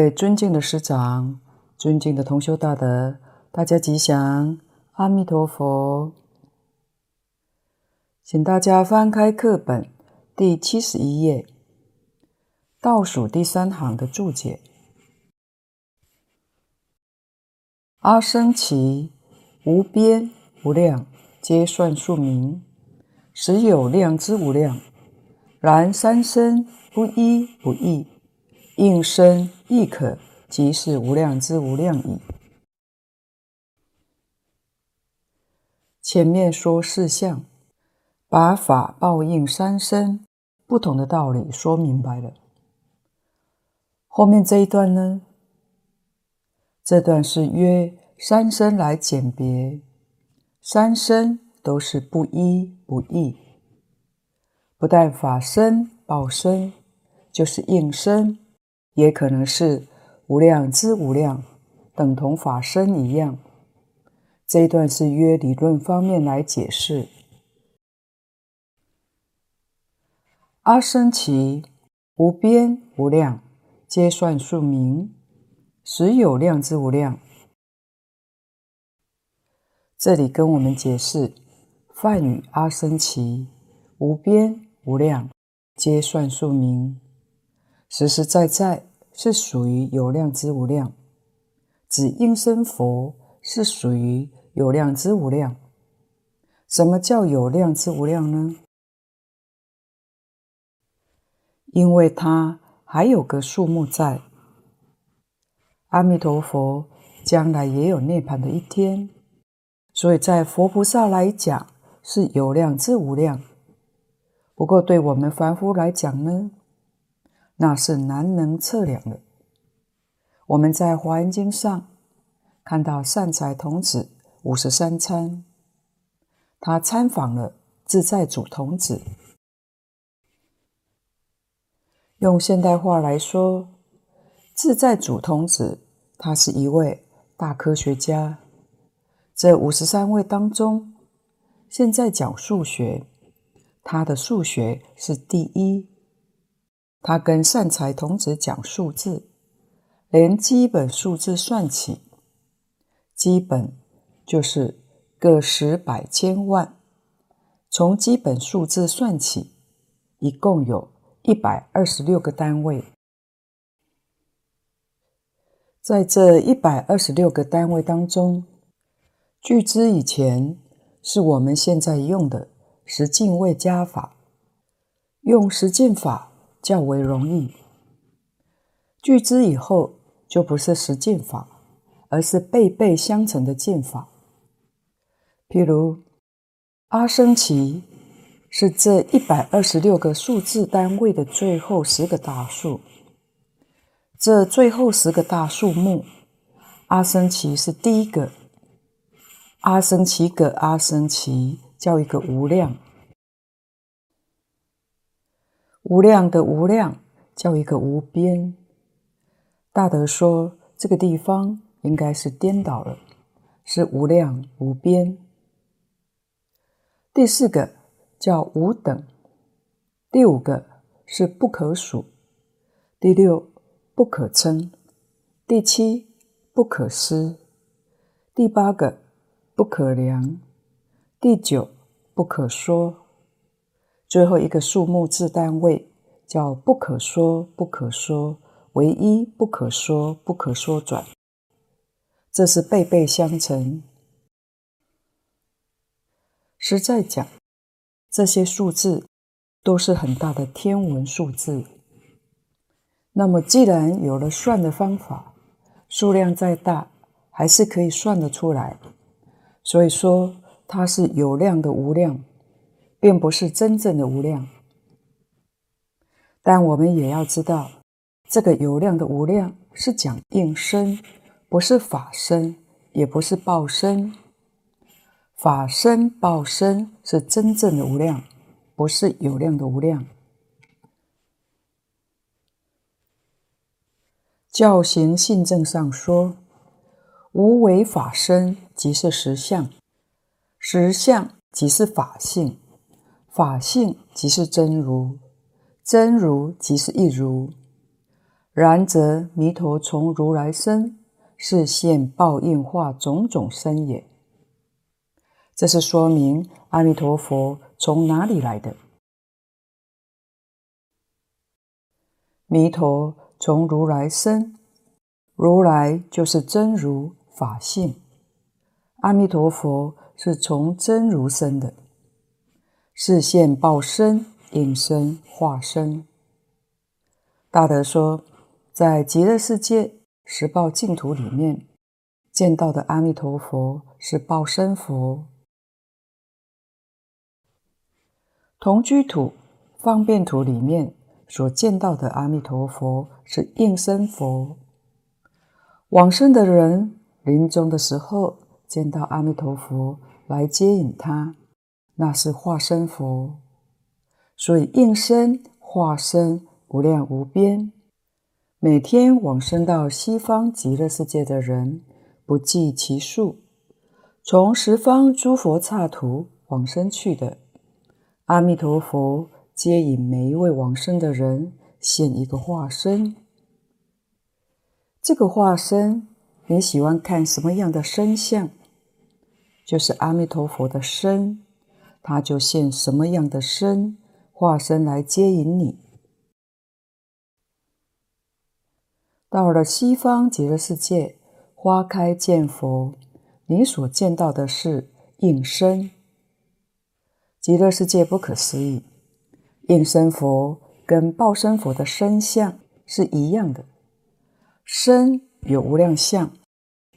位尊敬的师长、尊敬的同修大德，大家吉祥，阿弥陀佛。请大家翻开课本第七十一页，倒数第三行的注解：阿僧只无边无量，皆算数名，实有量之无量。然三身不一不异。应身亦可，即是无量之无量矣。前面说四相，把法报应三身不同的道理说明白了。后面这一段呢？这段是约三身来简别，三身都是不一不异，不但法身报身，就是应身。也可能是无量之无量，等同法身一样。这一段是约理论方面来解释。阿僧只无边无量，皆算数名，实有量之无量。这里跟我们解释梵语阿僧只无边无量，皆算数名。实实在在是属于有量之无量，指应身佛是属于有量之无量。什么叫有量之无量呢？因为它还有个数目在。阿弥陀佛将来也有涅槃的一天，所以在佛菩萨来讲是有量之无量。不过对我们凡夫来讲呢？那是难能测量的。我们在《华严经》上看到善财童子五十三参，他参访了自在主童子。用现代话来说，自在主童子他是一位大科学家。这五十三位当中，现在讲数学，他的数学是第一。他跟善财童子讲数字，连基本数字算起，基本就是个十百千万，从基本数字算起，一共有一百二十六个单位。在这一百二十六个单位当中，巨资以前是我们现在用的十进位加法，用十进法。较为容易。据知以后就不是十进法，而是倍倍相乘的剑法。譬如阿僧只是这一百二十六个数字单位的最后十个大数，这最后十个大数目，阿僧只是第一个。阿僧只个阿僧只叫一个无量。无量的无量叫一个无边。大德说这个地方应该是颠倒了，是无量无边。第四个叫无等，第五个是不可数，第六不可称，第七不可思，第八个不可量，第九不可说。最后一个数目字单位叫不可说，不可说，唯一不可说，不可说转。这是倍倍相乘。实在讲，这些数字都是很大的天文数字。那么，既然有了算的方法，数量再大还是可以算得出来。所以说，它是有量的无量。并不是真正的无量，但我们也要知道，这个有量的无量是讲应身，不是法身，也不是报身。法身报身是真正的无量，不是有量的无量。教行信证上说，无为法身即是实相，实相即是法性。法性即是真如，真如即是一如。然则弥陀从如来生，是现报应化种种身也。这是说明阿弥陀佛从哪里来的？弥陀从如来生，如来就是真如法性，阿弥陀佛是从真如生的，是现报身、应身、化身。大德说，在极乐世界十报净土里面见到的阿弥陀佛是报身佛，同居土、方便土里面所见到的阿弥陀佛是应身佛。往生的人临终的时候见到阿弥陀佛来接引他，那是化身佛。所以应身、化身。无量无边，每天往生到西方极乐世界的人不计其数，从十方诸佛刹土往生去的，阿弥陀佛皆以每一位往生的人现一个化身。这个化身，你喜欢看什么样的身相？就是阿弥陀佛的身，他就现什么样的身化身来接引你。到了西方极乐世界，花开见佛，你所见到的是应身。极乐世界不可思议，应身佛跟报身佛的身相是一样的，身有无量相，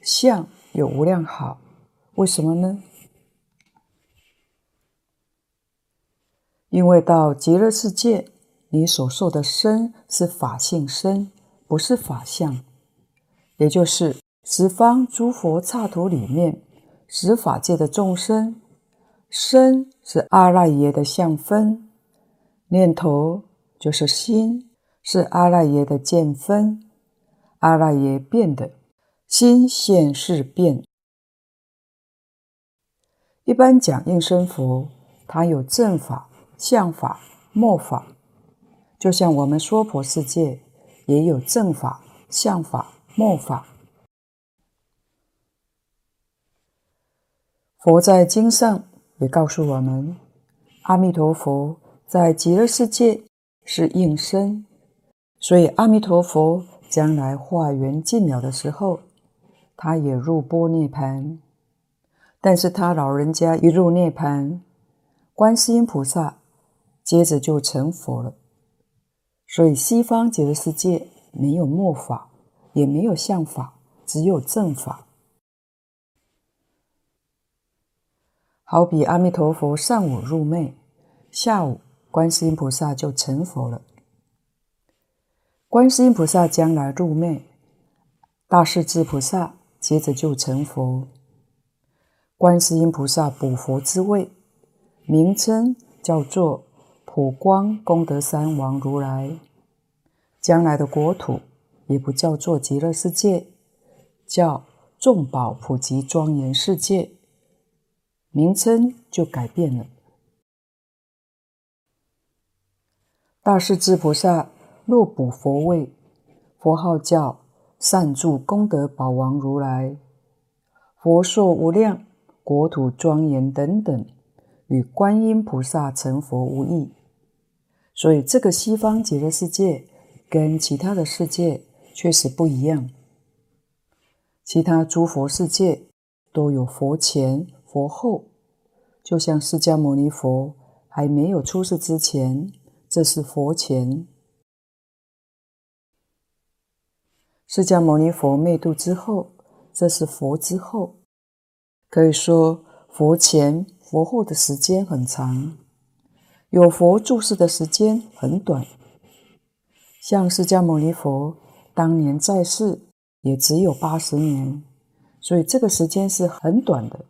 相有无量好，为什么呢？因为到极乐世界，你所受的身是法性身。不是法相，也就是十方诸佛刹土里面十法界的众生，身是阿赖耶的相分，念头就是心，是阿赖耶的见分，阿赖耶变的，心现是变。一般讲应身佛，它有正法、相法、末法，就像我们娑婆世界。也有正法、相法、末法。佛在经上也告诉我们，阿弥陀佛在极乐世界是应身，所以阿弥陀佛将来化缘尽了的时候，他也入般涅槃。但是他老人家一入涅槃，观世音菩萨接着就成佛了。所以西方极乐世界没有末法，也没有相法，只有正法。好比阿弥陀佛上午入昧，下午观世音菩萨就成佛了。观世音菩萨将来入昧，大势至菩萨接着就成佛。观世音菩萨补佛之位，名称叫做。普光功德三王如来，将来的国土也不叫做极乐世界，叫众宝普及庄严世界，名称就改变了。大势至菩萨若补佛位，佛号叫善住功德宝王如来，佛寿无量，国土庄严等等，与观音菩萨成佛无异。所以，这个西方极乐世界跟其他的世界确实不一样。其他诸佛世界都有佛前、佛后，就像释迦牟尼佛还没有出世之前，这是佛前；释迦牟尼佛灭度之后，这是佛之后。可以说，佛前、佛后的时间很长。有佛住世的时间很短，像释迦牟尼佛当年在世也只有八十年，所以这个时间是很短的。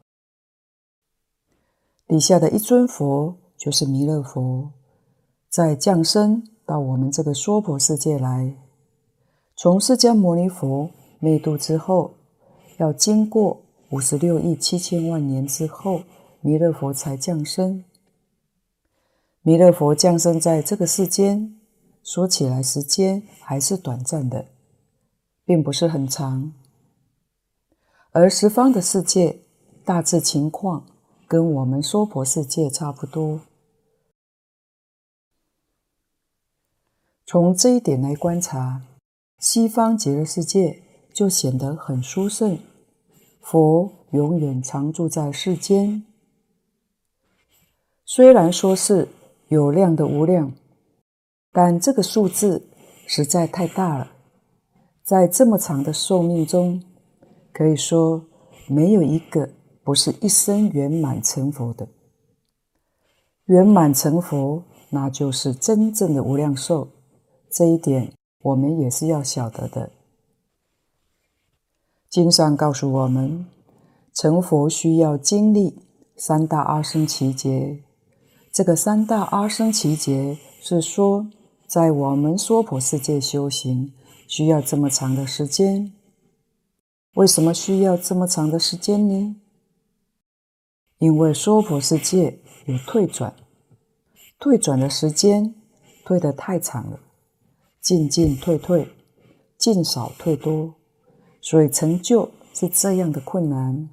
底下的一尊佛就是弥勒佛，在降生到我们这个娑婆世界来，从释迦牟尼佛灭度之后，要经过五十六亿七千万年之后，弥勒佛才降生。弥勒佛降生在这个世间，说起来时间还是短暂的，并不是很长。而十方的世界大致情况跟我们娑婆世界差不多。从这一点来观察，西方极乐世界就显得很殊胜。佛永远常住在世间，虽然说是有量的无量，但这个数字实在太大了。在这么长的寿命中，可以说没有一个不是一生圆满成佛的。圆满成佛，那就是真正的无量寿。这一点我们也是要晓得的。经上告诉我们，成佛需要经历三大阿僧只劫。这个三大阿僧只劫是说，在我们娑婆世界修行需要这么长的时间。为什么需要这么长的时间呢？因为娑婆世界有退转，退转的时间退得太长了。进进退退，进少退多，所以成就是这样的困难，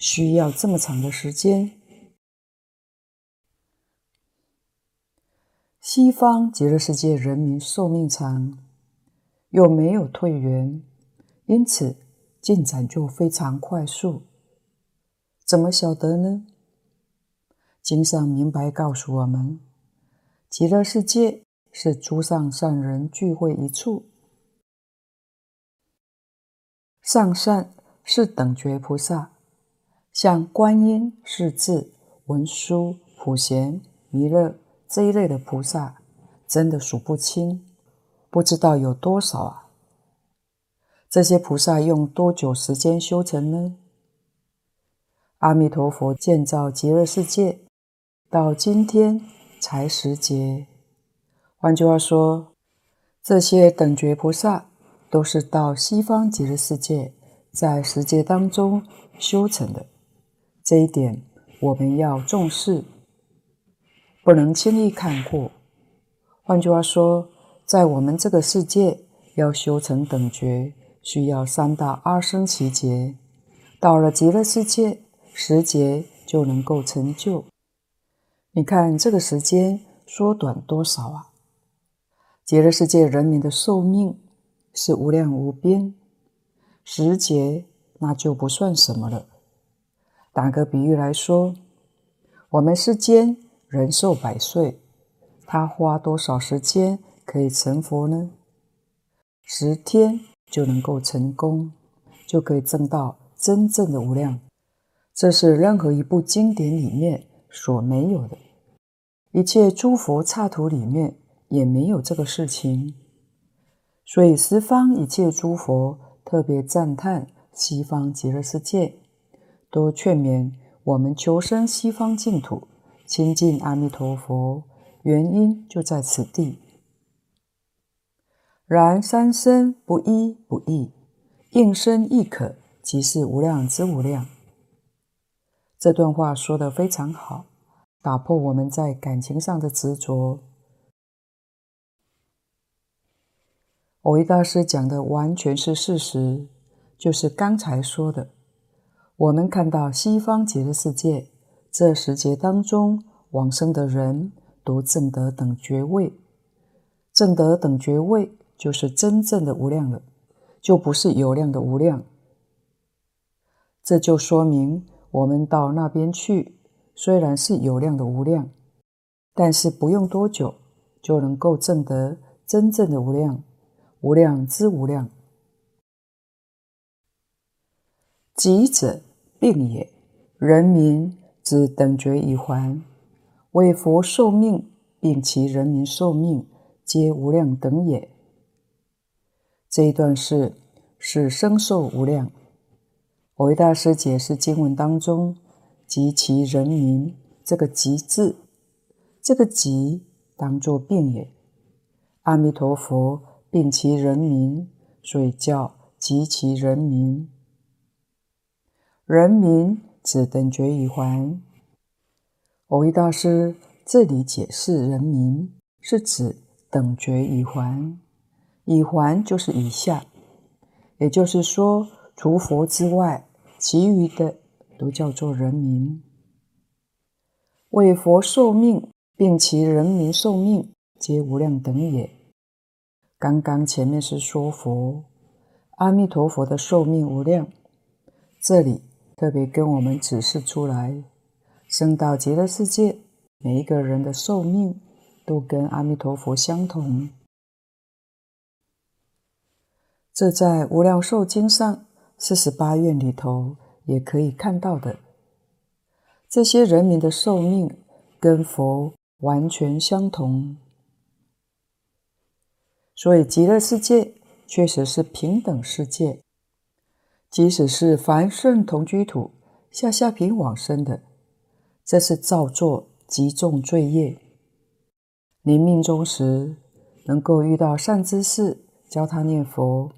需要这么长的时间。西方极乐世界人民寿命长，又没有退缘，因此进展就非常快速。怎么晓得呢？经上明白告诉我们，极乐世界。是诸上善人聚会一处，上善是等觉菩萨，像观音、势至、文殊、普贤、弥勒这一类的菩萨，真的数不清，不知道有多少啊！这些菩萨用多久时间修成呢？阿弥陀佛建造极乐世界，到今天才十劫。换句话说，这些等觉菩萨都是到西方极乐世界，在十劫当中修成的。这一点我们要重视，不能轻易看过。换句话说，在我们这个世界要修成等觉，需要三大阿僧祇劫；到了极乐世界，十劫就能够成就。你看这个时间缩短多少啊？极乐世界人民的寿命是无量无边，十劫那就不算什么了。打个比喻来说，我们世间人寿百岁，他花多少时间可以成佛呢？十天就能够成功，就可以证到真正的无量。这是任何一部经典里面所没有的，一切诸佛刹土里面。也没有这个事情，所以十方一切诸佛特别赞叹西方极乐世界，都劝勉我们求生西方净土，亲近阿弥陀佛，原因就在此地。然三身不一不异，应身亦可，即是无量之无量。这段话说得非常好，打破我们在感情上的执着。蕅益大师讲的完全是事实，就是刚才说的。我们看到西方极乐世界这十劫当中往生的人，都证得等爵位，证得等爵位就是真正的无量了，就不是有量的无量。这就说明我们到那边去，虽然是有量的无量，但是不用多久就能够证得真正的无量。无量之无量，疾者病也。人民是等觉已还，为佛受命，并其人民受命，皆无量等也。这一段是是生寿无量。我为大师解释经文当中，及其人民这个“极”字，这个“极”当作病也。阿弥陀佛。病其人民，所以叫及其人民。人民指等觉已还。蕅益大师这里解释人民，是指等觉已还，已还就是以下，也就是说，除佛之外，其余的都叫做人民。为佛受命，并其人民受命，皆无量等也。刚刚前面是说佛，阿弥陀佛的寿命无量，这里特别跟我们指示出来，生到极乐世界，每一个人的寿命都跟阿弥陀佛相同。这在《无量寿经》上四十八愿里头也可以看到的。这些人民的寿命跟佛完全相同，所以极乐世界确实是平等世界。即使是凡圣同居土下下品往生的，这是造作极重罪业。临命终时能够遇到善知识教他念佛。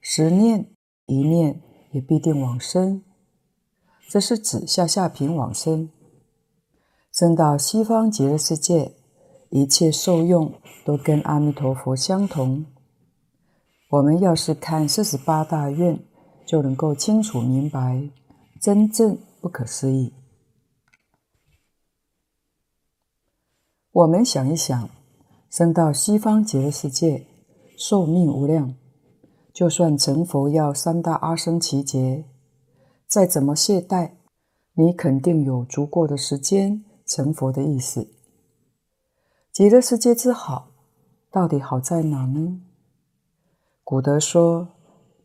十念一念也必定往生，这是指下下品往生。生到西方极乐世界，一切受用都跟阿弥陀佛相同。我们要是看四十八大愿，就能够清楚明白，真正不可思议。我们想一想，生到西方极乐世界，寿命无量。就算成佛要三大阿僧只劫，再怎么懈怠，你肯定有足够的时间成佛的意思。极乐世界之好，到底好在哪呢？古德说：“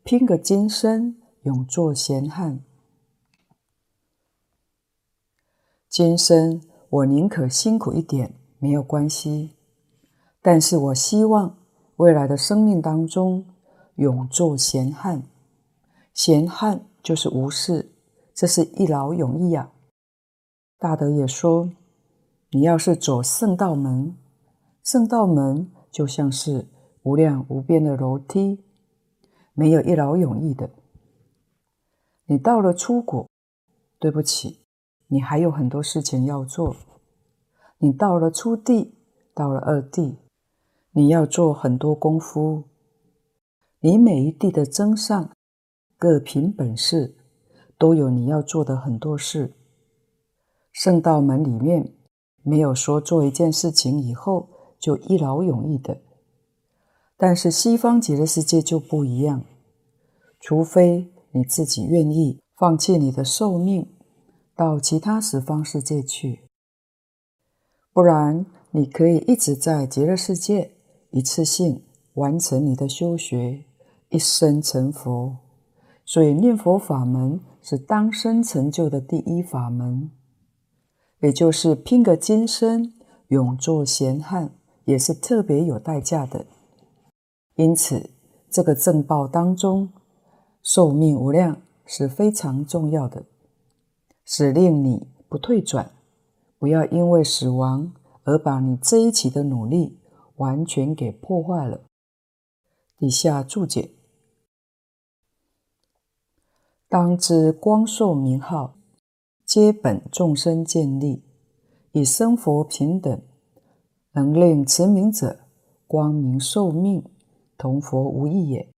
拼个今生，永做闲汉。”今生我宁可辛苦一点，没有关系，但是我希望未来的生命当中。永做闲汉，闲汉就是无事，这是一劳永逸啊。大德也说，你要是走圣道门，圣道门就像是无量无边的楼梯，没有一劳永逸的。你到了初果，对不起，你还有很多事情要做。你到了初地，到了二地，你要做很多功夫。你每一地的增上，各凭本事，都有你要做的很多事。圣道门里面没有说做一件事情以后就一劳永逸的，但是西方极乐世界就不一样，除非你自己愿意放弃你的寿命，到其他十方世界去，不然你可以一直在极乐世界一次性完成你的修学。一生成佛，所以念佛法门是当生成就的第一法门，也就是拼个今生，永做闲汉，也是特别有代价的。因此，这个正报当中，寿命无量是非常重要的，使令你不退转，不要因为死亡而把你这一期的努力完全给破坏了。底下注解。当知光寿名号，皆本众生建立，以生佛平等，能令持名者光明寿命，同佛无异也。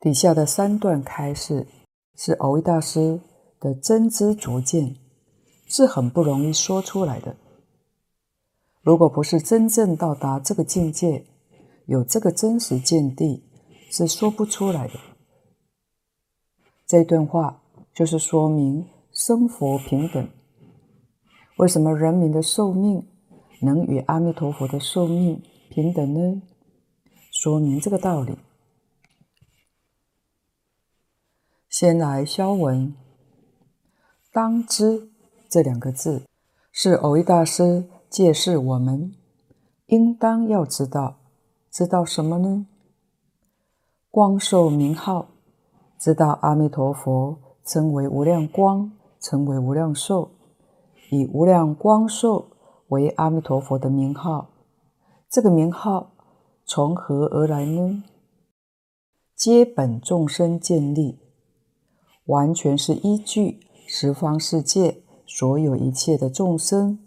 底下的三段开示是蕅益大师的真知灼见，是很不容易说出来的。如果不是真正到达这个境界，有这个真实见地。是说不出来的。这段话就是说明生佛平等。为什么人民的寿命能与阿弥陀佛的寿命平等呢？说明这个道理。先来消文，当知这两个字是蕅益大师诫示我们应当要知道，知道什么呢？光寿名号，知道阿弥陀佛称为无量光，称为无量寿，以无量光寿为阿弥陀佛的名号。这个名号从何而来呢？皆本众生建立，完全是依据十方世界所有一切的众生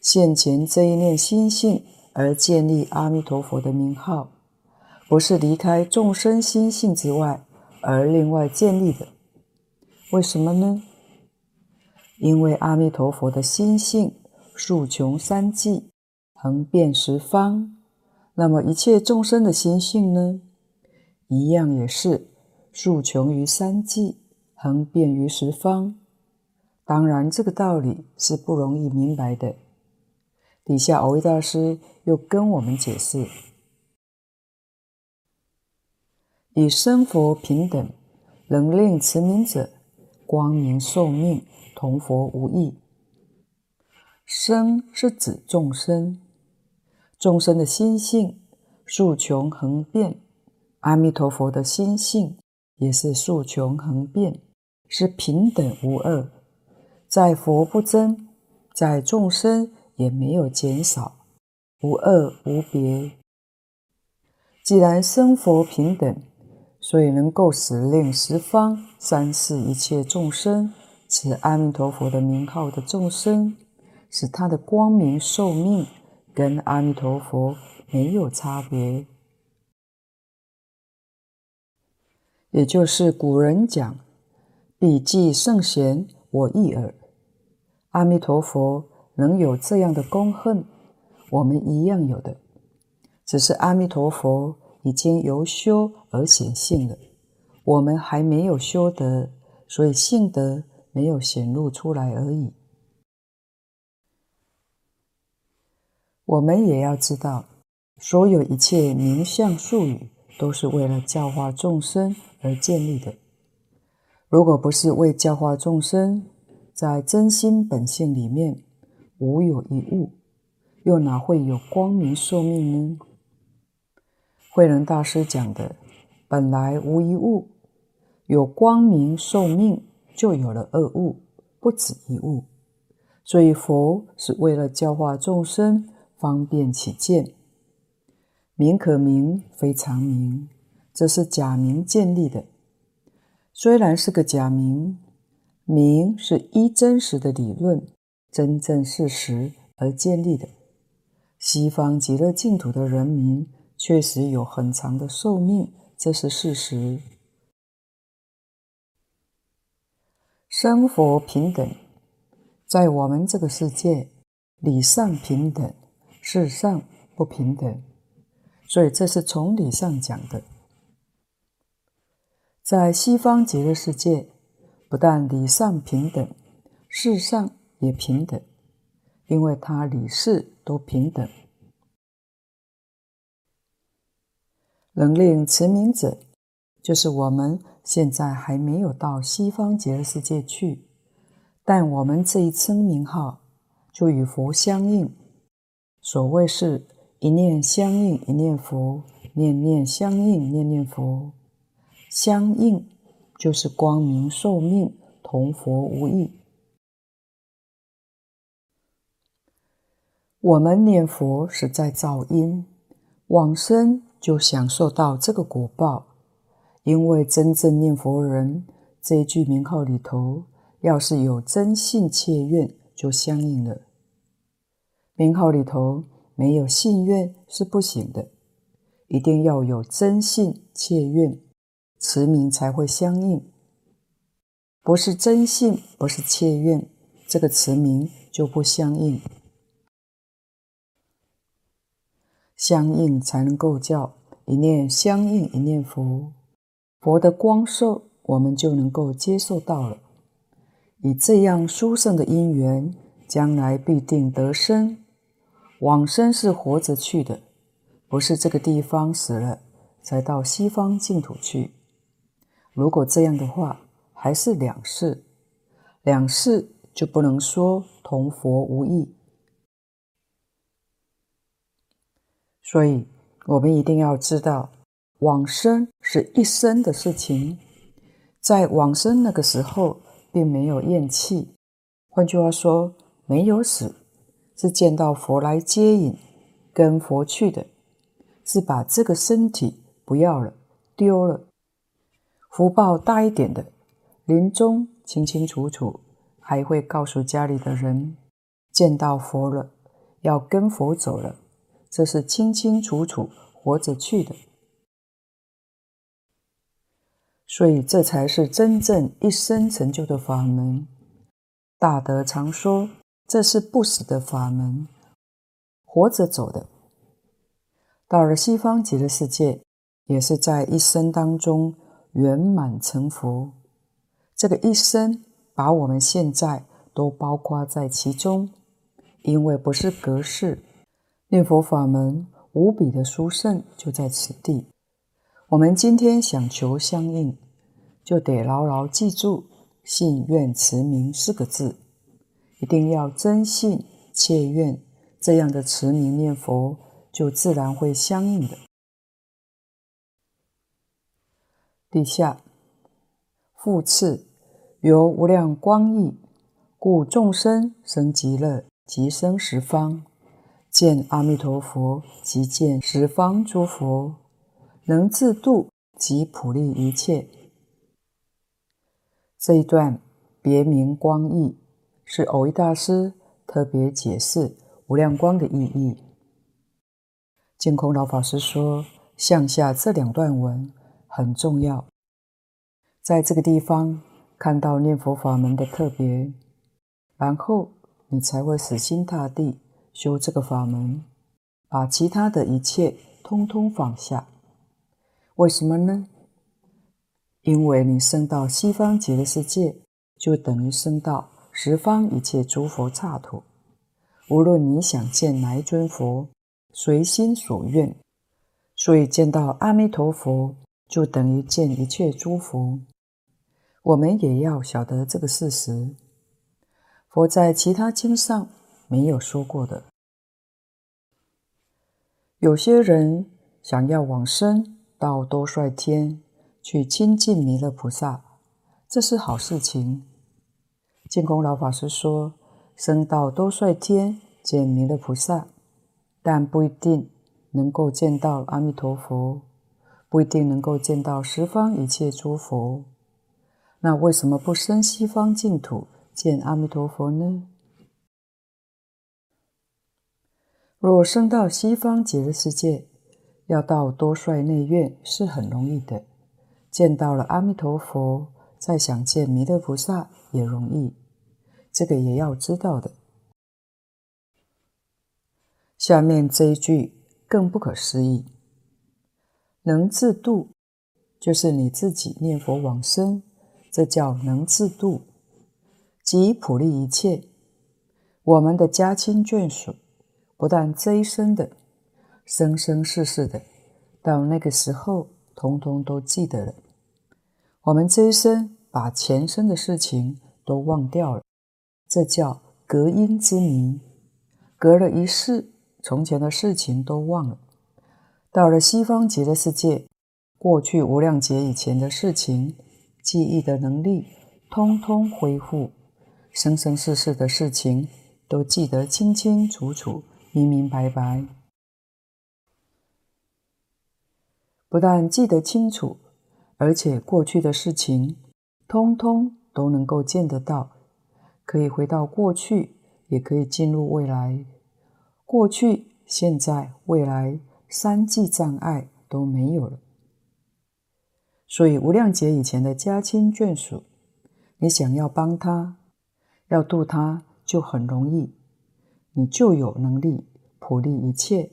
现前这一念心性而建立阿弥陀佛的名号，不是离开众生心性之外而另外建立的。为什么呢？因为阿弥陀佛的心性数穷三际，横遍十方，那么一切众生的心性呢，一样也是数穷于三际，横遍于十方。当然，这个道理是不容易明白的。底下蕅益大师又跟我们解释：以生佛平等，能令持名者光明寿命。同佛无异。生是指众生，众生的心性竖穷恒变，阿弥陀佛的心性也是竖穷恒变，是平等无二，在佛不增，在众生也没有减少，无二无别。既然生佛平等，所以能够使令十方三世一切众生。持阿弥陀佛的名号的众生，使他的光明寿命跟阿弥陀佛没有差别。也就是古人讲“彼济圣贤，我亦尔”，阿弥陀佛能有这样的功恨，我们一样有的，只是阿弥陀佛已经由修而显性了，我们还没有修得，所以性德。没有显露出来而已。我们也要知道，所有一切名相术语都是为了教化众生而建立的。如果不是为教化众生，在真心本性里面无有一物，又哪会有光明寿命呢？慧能大师讲的，本来无一物，有光明寿命。就有了二物，不止一物。所以佛是为了教化众生，方便起见。名可名，非常名，这是假名建立的。虽然是个假名，名是依真实的理论、真正事实而建立的。西方极乐净土的人民确实有很长的寿命，这是事实。生佛平等，在我们这个世界，理上平等，世上不平等，所以这是从理上讲的。在西方极乐世界，不但理上平等，世上也平等，因为他理事都平等。能令持名者，就是我们。现在还没有到西方极乐世界去，但我们这一称名号就与佛相应。所谓是一念相应一念佛，念念相应念念佛。相应就是光明寿命同佛无异。我们念佛是在造因，往生就享受到这个果报。因为真正念佛人这一句名号里头，要是有真信切愿，就相应了。名号里头没有信愿是不行的，一定要有真信切愿，持名才会相应。不是真信，不是切愿，这个持名就不相应。相应才能够叫一念相应一念佛。佛的光寿，我们就能够接受到了。以这样殊胜的因缘，将来必定得生。往生是活着去的，不是这个地方死了才到西方净土去。如果这样的话，还是两世，两世就不能说同佛无异。所以，我们一定要知道。往生是一生的事情，在往生那个时候，并没有厌弃。换句话说，没有死，是见到佛来接引，跟佛去的，是把这个身体不要了，丢了。福报大一点的，临终清清楚楚，还会告诉家里的人，见到佛了，要跟佛走了，这是清清楚楚活着去的。所以，这才是真正一生成就的法门。大德常说，这是不死的法门，活着走的。到了西方极乐世界，也是在一生当中圆满成佛。这个一生把我们现在都包括在其中，因为不是隔世，念佛法门无比的殊胜就在此地。我们今天想求相应，就得牢牢记住“信愿持名”四个字，一定要真信切愿，这样的持名念佛。就自然会相应的。底下复次，由无量光义，故众生生极乐，即生十方，见阿弥陀佛，即见十方诸佛，能自度，即普利一切。这一段别名光义，是蕅益大师特别解释无量光的意义。净空老法师说：“向下这两段文很重要，在这个地方看到念佛法门的特别，然后你才会死心塌地修这个法门，把其他的一切通通放下。为什么呢？因为你升到西方极乐世界，就等于升到十方一切诸佛刹土。无论你想见哪一尊佛。”随心所愿，所以见到阿弥陀佛就等于见一切诸佛。我们也要晓得这个事实。佛在其他经上没有说过的。有些人想要往生到多帅天去亲近弥勒菩萨，这是好事情。净空老法师说，生到多帅天见弥勒菩萨。但不一定能够见到阿弥陀佛，不一定能够见到十方一切诸佛。那为什么不生西方净土见阿弥陀佛呢？若生到西方极乐世界，要到多帅内院是很容易的，见到了阿弥陀佛，再想见弥勒菩萨也容易，这个也要知道的。下面这一句更不可思议，能自度，就是你自己念佛往生，这叫能自度，即普利一切。我们的家亲眷属，不但这一生的，生生世世的，到那个时候，通通都记得了。我们这一生把前生的事情都忘掉了，这叫隔阴之迷，隔了一世。从前的事情都忘了，到了西方极乐世界，过去无量劫以前的事情，记忆的能力通通恢复，生生世世的事情都记得清清楚楚、明明白白。不但记得清楚，而且过去的事情通通都能够见得到，可以回到过去，也可以进入未来。过去、现在、未来三际障碍都没有了，所以无量劫以前的家亲眷属，你想要帮他、要度他，就很容易，你就有能力普利一切。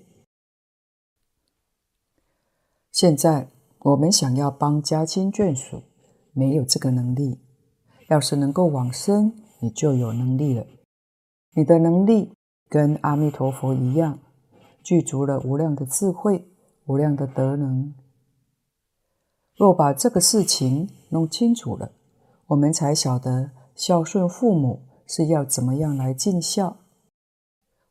现在我们想要帮家亲眷属，没有这个能力。要是能够往生，你就有能力了。你的能力。跟阿弥陀佛一样，具足了无量的智慧、无量的德能。若把这个事情弄清楚了，我们才晓得孝顺父母是要怎么样来尽孝。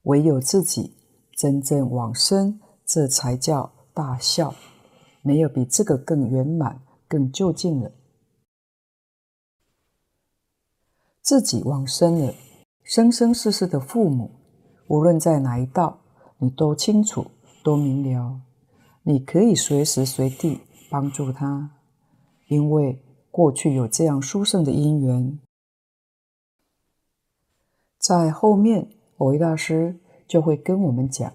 唯有自己真正往生，这才叫大孝。没有比这个更圆满、更究竟了。自己往生了，生生世世的父母。无论在哪一道，你都清楚、都明了，你可以随时随地帮助他，因为过去有这样殊胜的因缘。在后面，蕅益大师就会跟我们讲，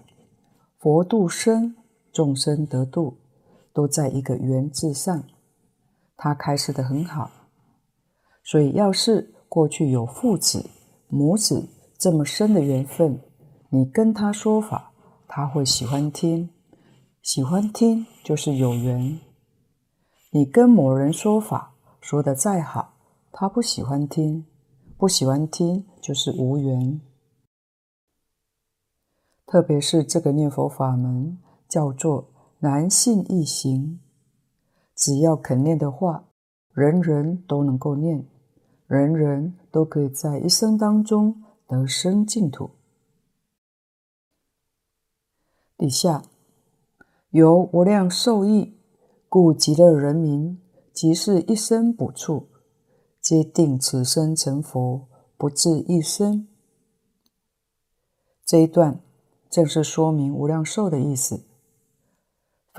佛度生，众生得度，都在一个缘字上。他开示的很好，所以要是过去有父子、母子这么深的缘分，你跟他说法，他会喜欢听，喜欢听就是有缘。你跟某人说法，说的再好，他不喜欢听，不喜欢听就是无缘。特别是这个念佛法门叫做男性易行，只要肯念的话，人人都能够念，人人都可以在一生当中得生净土。底下由无量寿益，故极乐人民即是一生补处，皆定此生成佛，不至一生。这一段正是说明无量寿的意思。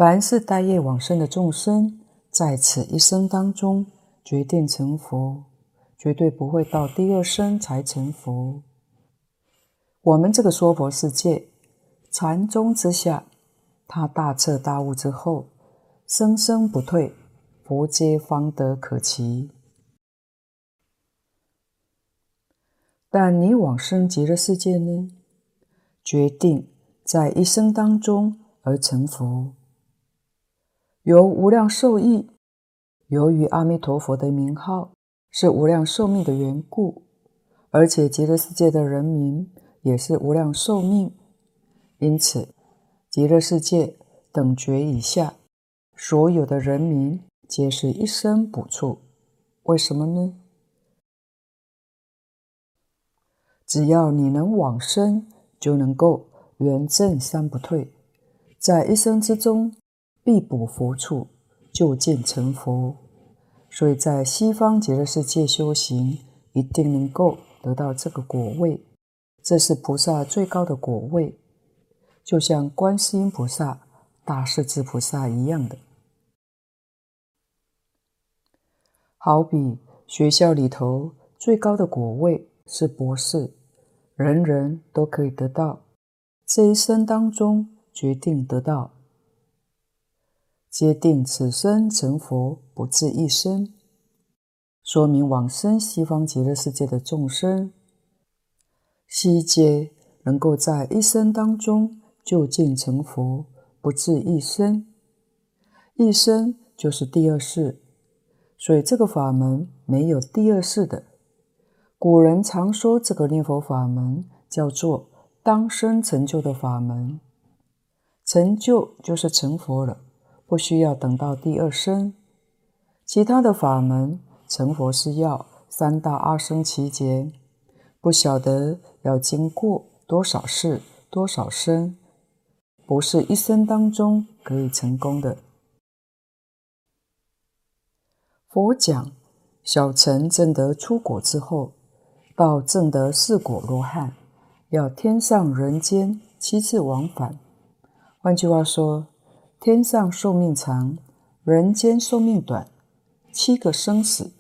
凡是待业往生的众生，在此一生当中决定成佛，绝对不会到第二生才成佛。我们这个娑婆世界。禅宗之下，他大彻大悟之后，生生不退，佛皆方得可期。但你往生极乐世界呢？决定在一生当中而成佛。由无量寿益，由于阿弥陀佛的名号是无量寿命的缘故，而且极乐世界的人民也是无量寿命。因此，极乐世界等觉以下所有的人民，皆是一生补处。为什么呢？只要你能往生，就能够圆证三不退，在一生之中必补佛处，就见成佛。所以在西方极乐世界修行，一定能够得到这个果位，这是菩萨最高的果位。就像观世音菩萨、大势至菩萨一样的，好比学校里头最高的果位是博士，人人都可以得到。这一生当中决定得到，皆定此生成佛，不至一生。说明往生西方极乐世界的众生，悉皆能够在一生当中。就近成佛，不至一生。一生就是第二世，所以这个法门没有第二世的。古人常说这个念佛法门叫做当生成就的法门，成就就是成佛了，不需要等到第二生。其他的法门成佛是要三大阿僧只劫，不晓得要经过多少世多少生。不是一生当中可以成功的。佛讲，小乘证得初果之后，到证得四果罗汉，要天上人间七次往返。换句话说，天上寿命长，人间寿命短，七个生死，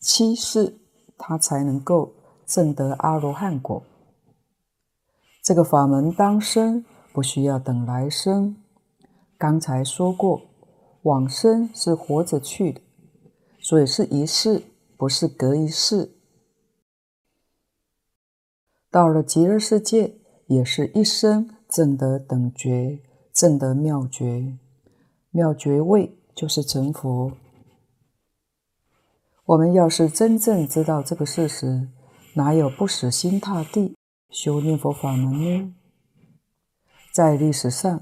七世他才能够证得阿罗汉果。这个法门当生。不需要等来生。刚才说过，往生是活着去的，所以是一世，不是隔一世。到了极乐世界，也是一生证得等觉，正得妙觉。妙觉位就是成佛。我们要是真正知道这个事实，哪有不死心塌地修念佛法门呢？在历史上，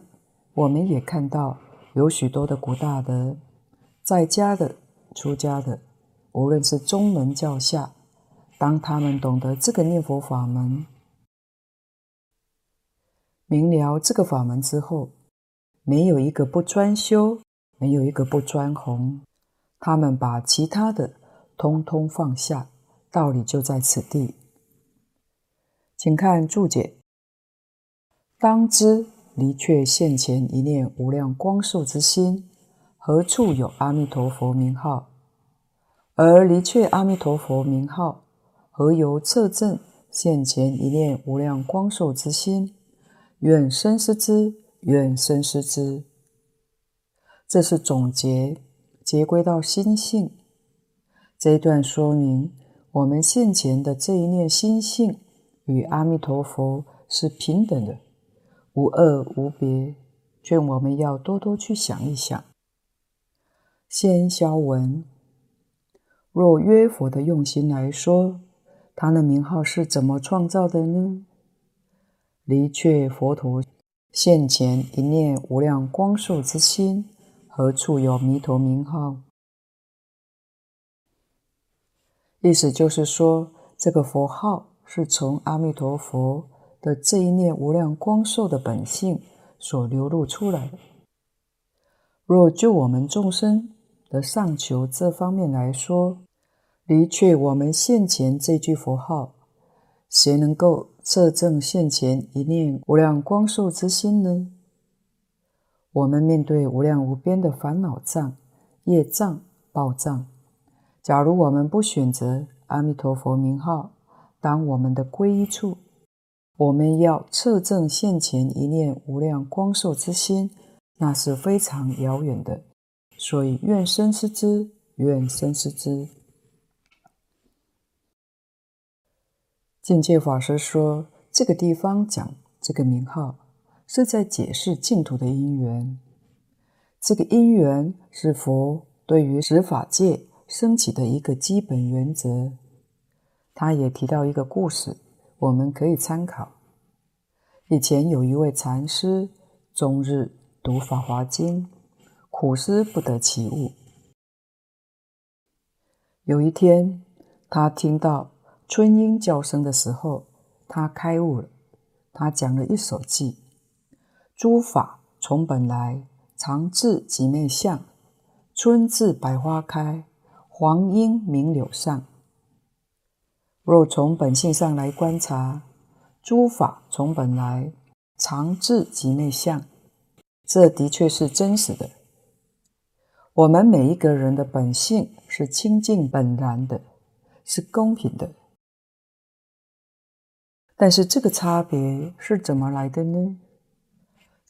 我们也看到有许多的古大德，在家的、出家的，无论是宗门教下，当他们懂得这个念佛法门，明了这个法门之后，没有一个不专修，没有一个不专弘，他们把其他的通通放下，道理就在此地。请看注解。当知离却现前一念无量光寿之心，何处有阿弥陀佛名号？而离却阿弥陀佛名号，何由测证现前一念无量光寿之心？愿生思之，愿生思之。这是总结，结归到心性。这一段说明，我们现前的这一念心性与阿弥陀佛是平等的，无二无别。劝我们要多多去想一想。先消文，若约佛的用心来说，他的名号是怎么创造的呢？离却佛陀现前一念无量光寿之心，何处有弥陀名号？意思就是说，这个佛号是从阿弥陀佛的这一念无量光寿的本性所流露出来的。若就我们众生的上求这方面来说，离却我们现前这句佛号，谁能够测证现前一念无量光寿之心呢？我们面对无量无边的烦恼障、业障、报障。假如我们不选择阿弥陀佛名号当我们的皈依处，我们要测证现前一念无量光寿之心，那是非常遥远的。所以愿生思之，愿生思之。境界法师说，这个地方讲这个名号，是在解释净土的因缘。这个因缘是佛对于十法界。升起的一个基本原则，他也提到一个故事，我们可以参考。以前有一位禅师，终日读《法华经》，苦思不得其悟。有一天，他听到春莺叫声的时候，他开悟了。他讲了一首偈：“诸法从本来，常自即灭相。春自百花开。”黄莺鸣柳上。若从本性上来观察，诸法从本来，常自即灭相，这的确是真实的。我们每一个人的本性是清净本然的，是公平的。但是这个差别是怎么来的呢？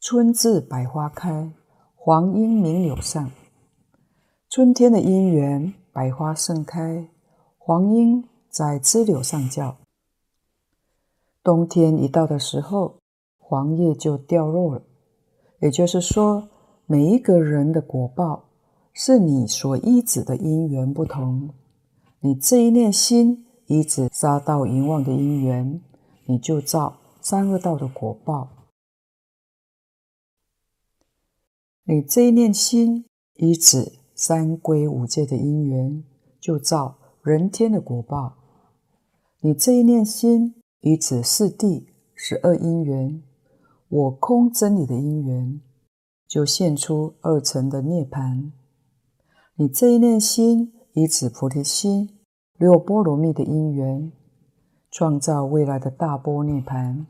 春至百花开，黄莺鸣柳上。春天的因缘。百花盛开，黄莺在枝柳上叫。冬天一到的时候，黄叶就掉落了。也就是说，每一个人的果报是你所依止的因缘不同。你这一念心依止杀到淫妄的因缘，你就造三恶道的果报。你这一念心依止。三归五戒的因缘，就造人天的果报。你这一念心，依止四谛十二因缘，我空真理的因缘，就现出二乘的涅槃。你这一念心，依止菩提心六波罗蜜的因缘，创造未来的大波涅槃。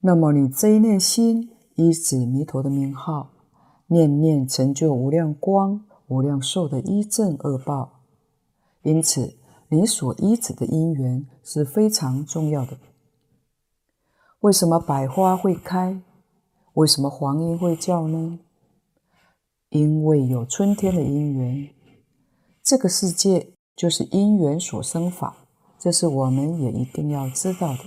那么你这一念心，依止弥陀的名号。念念成就无量光、无量寿的一正恶报，因此你所依止的因缘是非常重要的。为什么百花会开？为什么黄莺会叫呢？因为有春天的因缘。这个世界就是因缘所生法，这是我们也一定要知道的。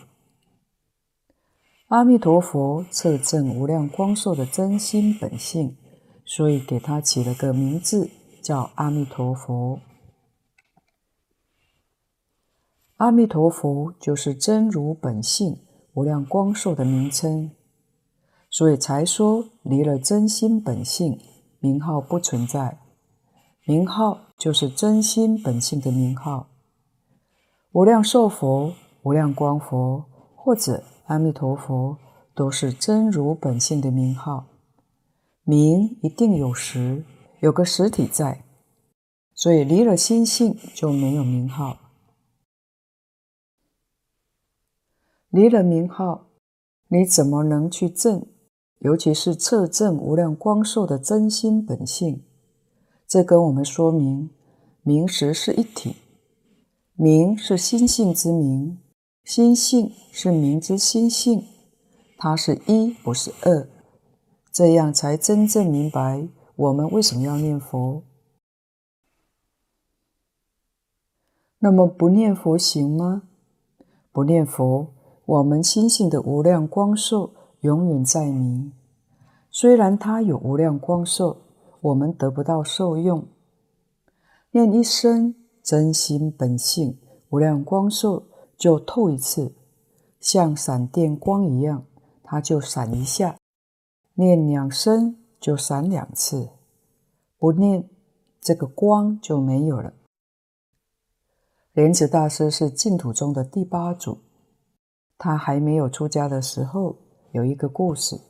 阿弥陀佛测证无量光寿的真心本性。所以给他起了个名字，叫阿弥陀佛。阿弥陀佛就是真如本性无量光寿的名称，所以才说离了真心本性，名号不存在。名号就是真心本性的名号。无量寿佛、无量光佛或者阿弥陀佛，都是真如本性的名号。名一定有实，有个实体在，所以离了心性就没有名号。离了名号，你怎么能去证？尤其是测证无量光寿的真心本性，这跟我们说明，名实是一体，名是心性之名，心性是名之心性，它是一，不是二，这样才真正明白我们为什么要念佛。那么不念佛行吗？不念佛，我们心性的无量光寿永远在迷。虽然它有无量光寿，我们得不到受用。念一声真心本性无量光寿，就透一次，像闪电光一样，它就闪一下；念两声就闪两次，不念，这个光就没有了。莲池大师是净土中的第八祖，他还没有出家的时候，有一个故事。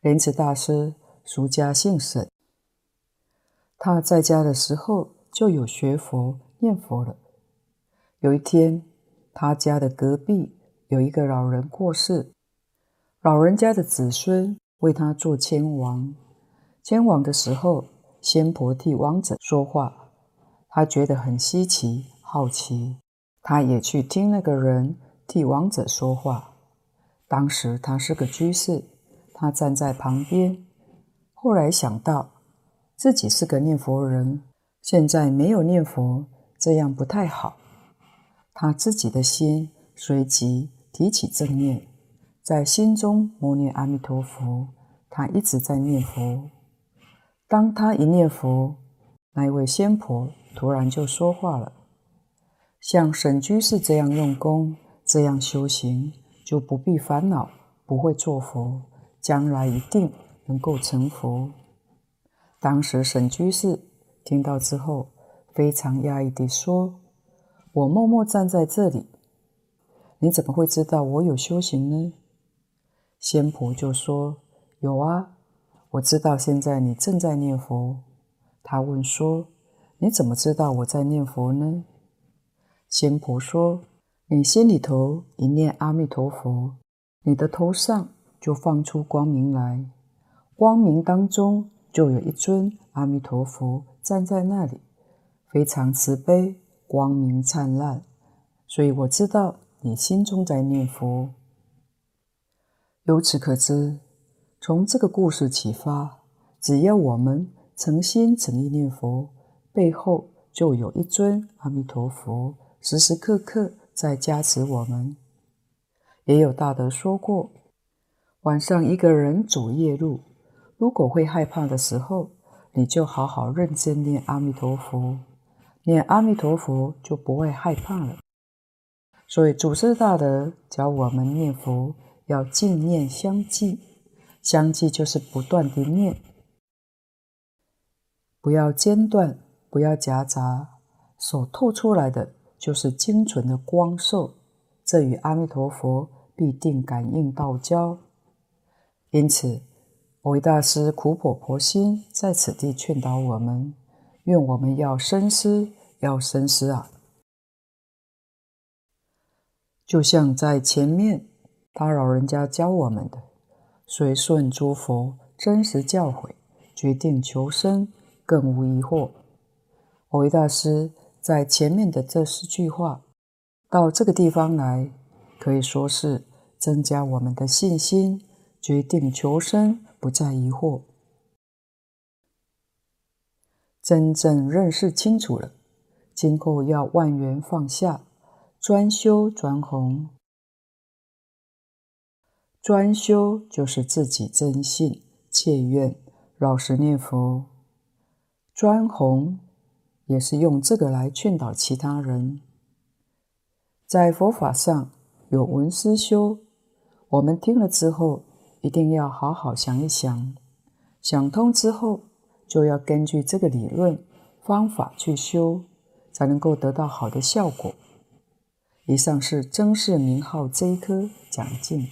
莲池大师俗家姓沈，他在家的时候就有学佛念佛了。有一天，他家的隔壁有一个老人过世，老人家的子孙为他做牵亡。迁亡的时候，仙婆替亡者说话，他觉得很稀奇。好奇，他也去听那个人替亡者说话。当时他是个居士，他站在旁边。后来想到自己是个念佛人，现在没有念佛，这样不太好。他自己的心随即提起正念，在心中默念阿弥陀佛。他一直在念佛。当他一念佛，那一位仙婆突然就说话了。像沈居士这样用功，这样修行，就不必烦恼，不会做佛，将来一定能够成佛。当时沈居士听到之后，非常讶异地说：“我默默站在这里，你怎么会知道我有修行呢？”仙婆就说：“有啊，我知道现在你正在念佛。”他问说：“你怎么知道我在念佛呢？”仙婆说：“你心里头一念阿弥陀佛，你的头上就放出光明来，光明当中就有一尊阿弥陀佛站在那里，非常慈悲，光明灿烂。所以我知道你心中在念佛。由此可知，从这个故事启发，只要我们诚心诚意念佛，背后就有一尊阿弥陀佛。”时时刻刻在加持我们。也有大德说过，晚上一个人走夜路，如果会害怕的时候，你就好好认真念阿弥陀佛，念阿弥陀佛就不会害怕了。所以祖师大德教我们念佛要净念相继，相继就是不断地念，不要间断，不要夹杂，所透出来的。就是精纯的光寿，这与阿弥陀佛必定感应道交。因此，蕅益大师苦口婆心在此地劝导我们：愿我们要深思，要深思啊！就像在前面他老人家教我们的，随顺诸佛真实教诲，决定求生，更无疑惑。蕅益大师。在前面的这四句话，到这个地方来，可以说是增加我们的信心，决定求生，不再疑惑，真正认识清楚了。今后要万缘放下，专修专弘。专修就是自己真信切愿，老实念佛。专弘。也是用这个来劝导其他人。在佛法上有闻思修，我们听了之后，一定要好好想一想，想通之后，就要根据这个理论方法去修，才能够得到好的效果。以上是曾氏名号这一科讲尽。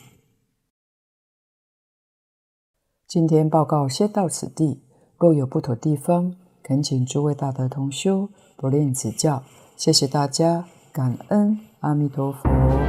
今天报告先到此地，若有不妥地方，恳请诸位大德同修不吝指教，谢谢大家，感恩阿弥陀佛。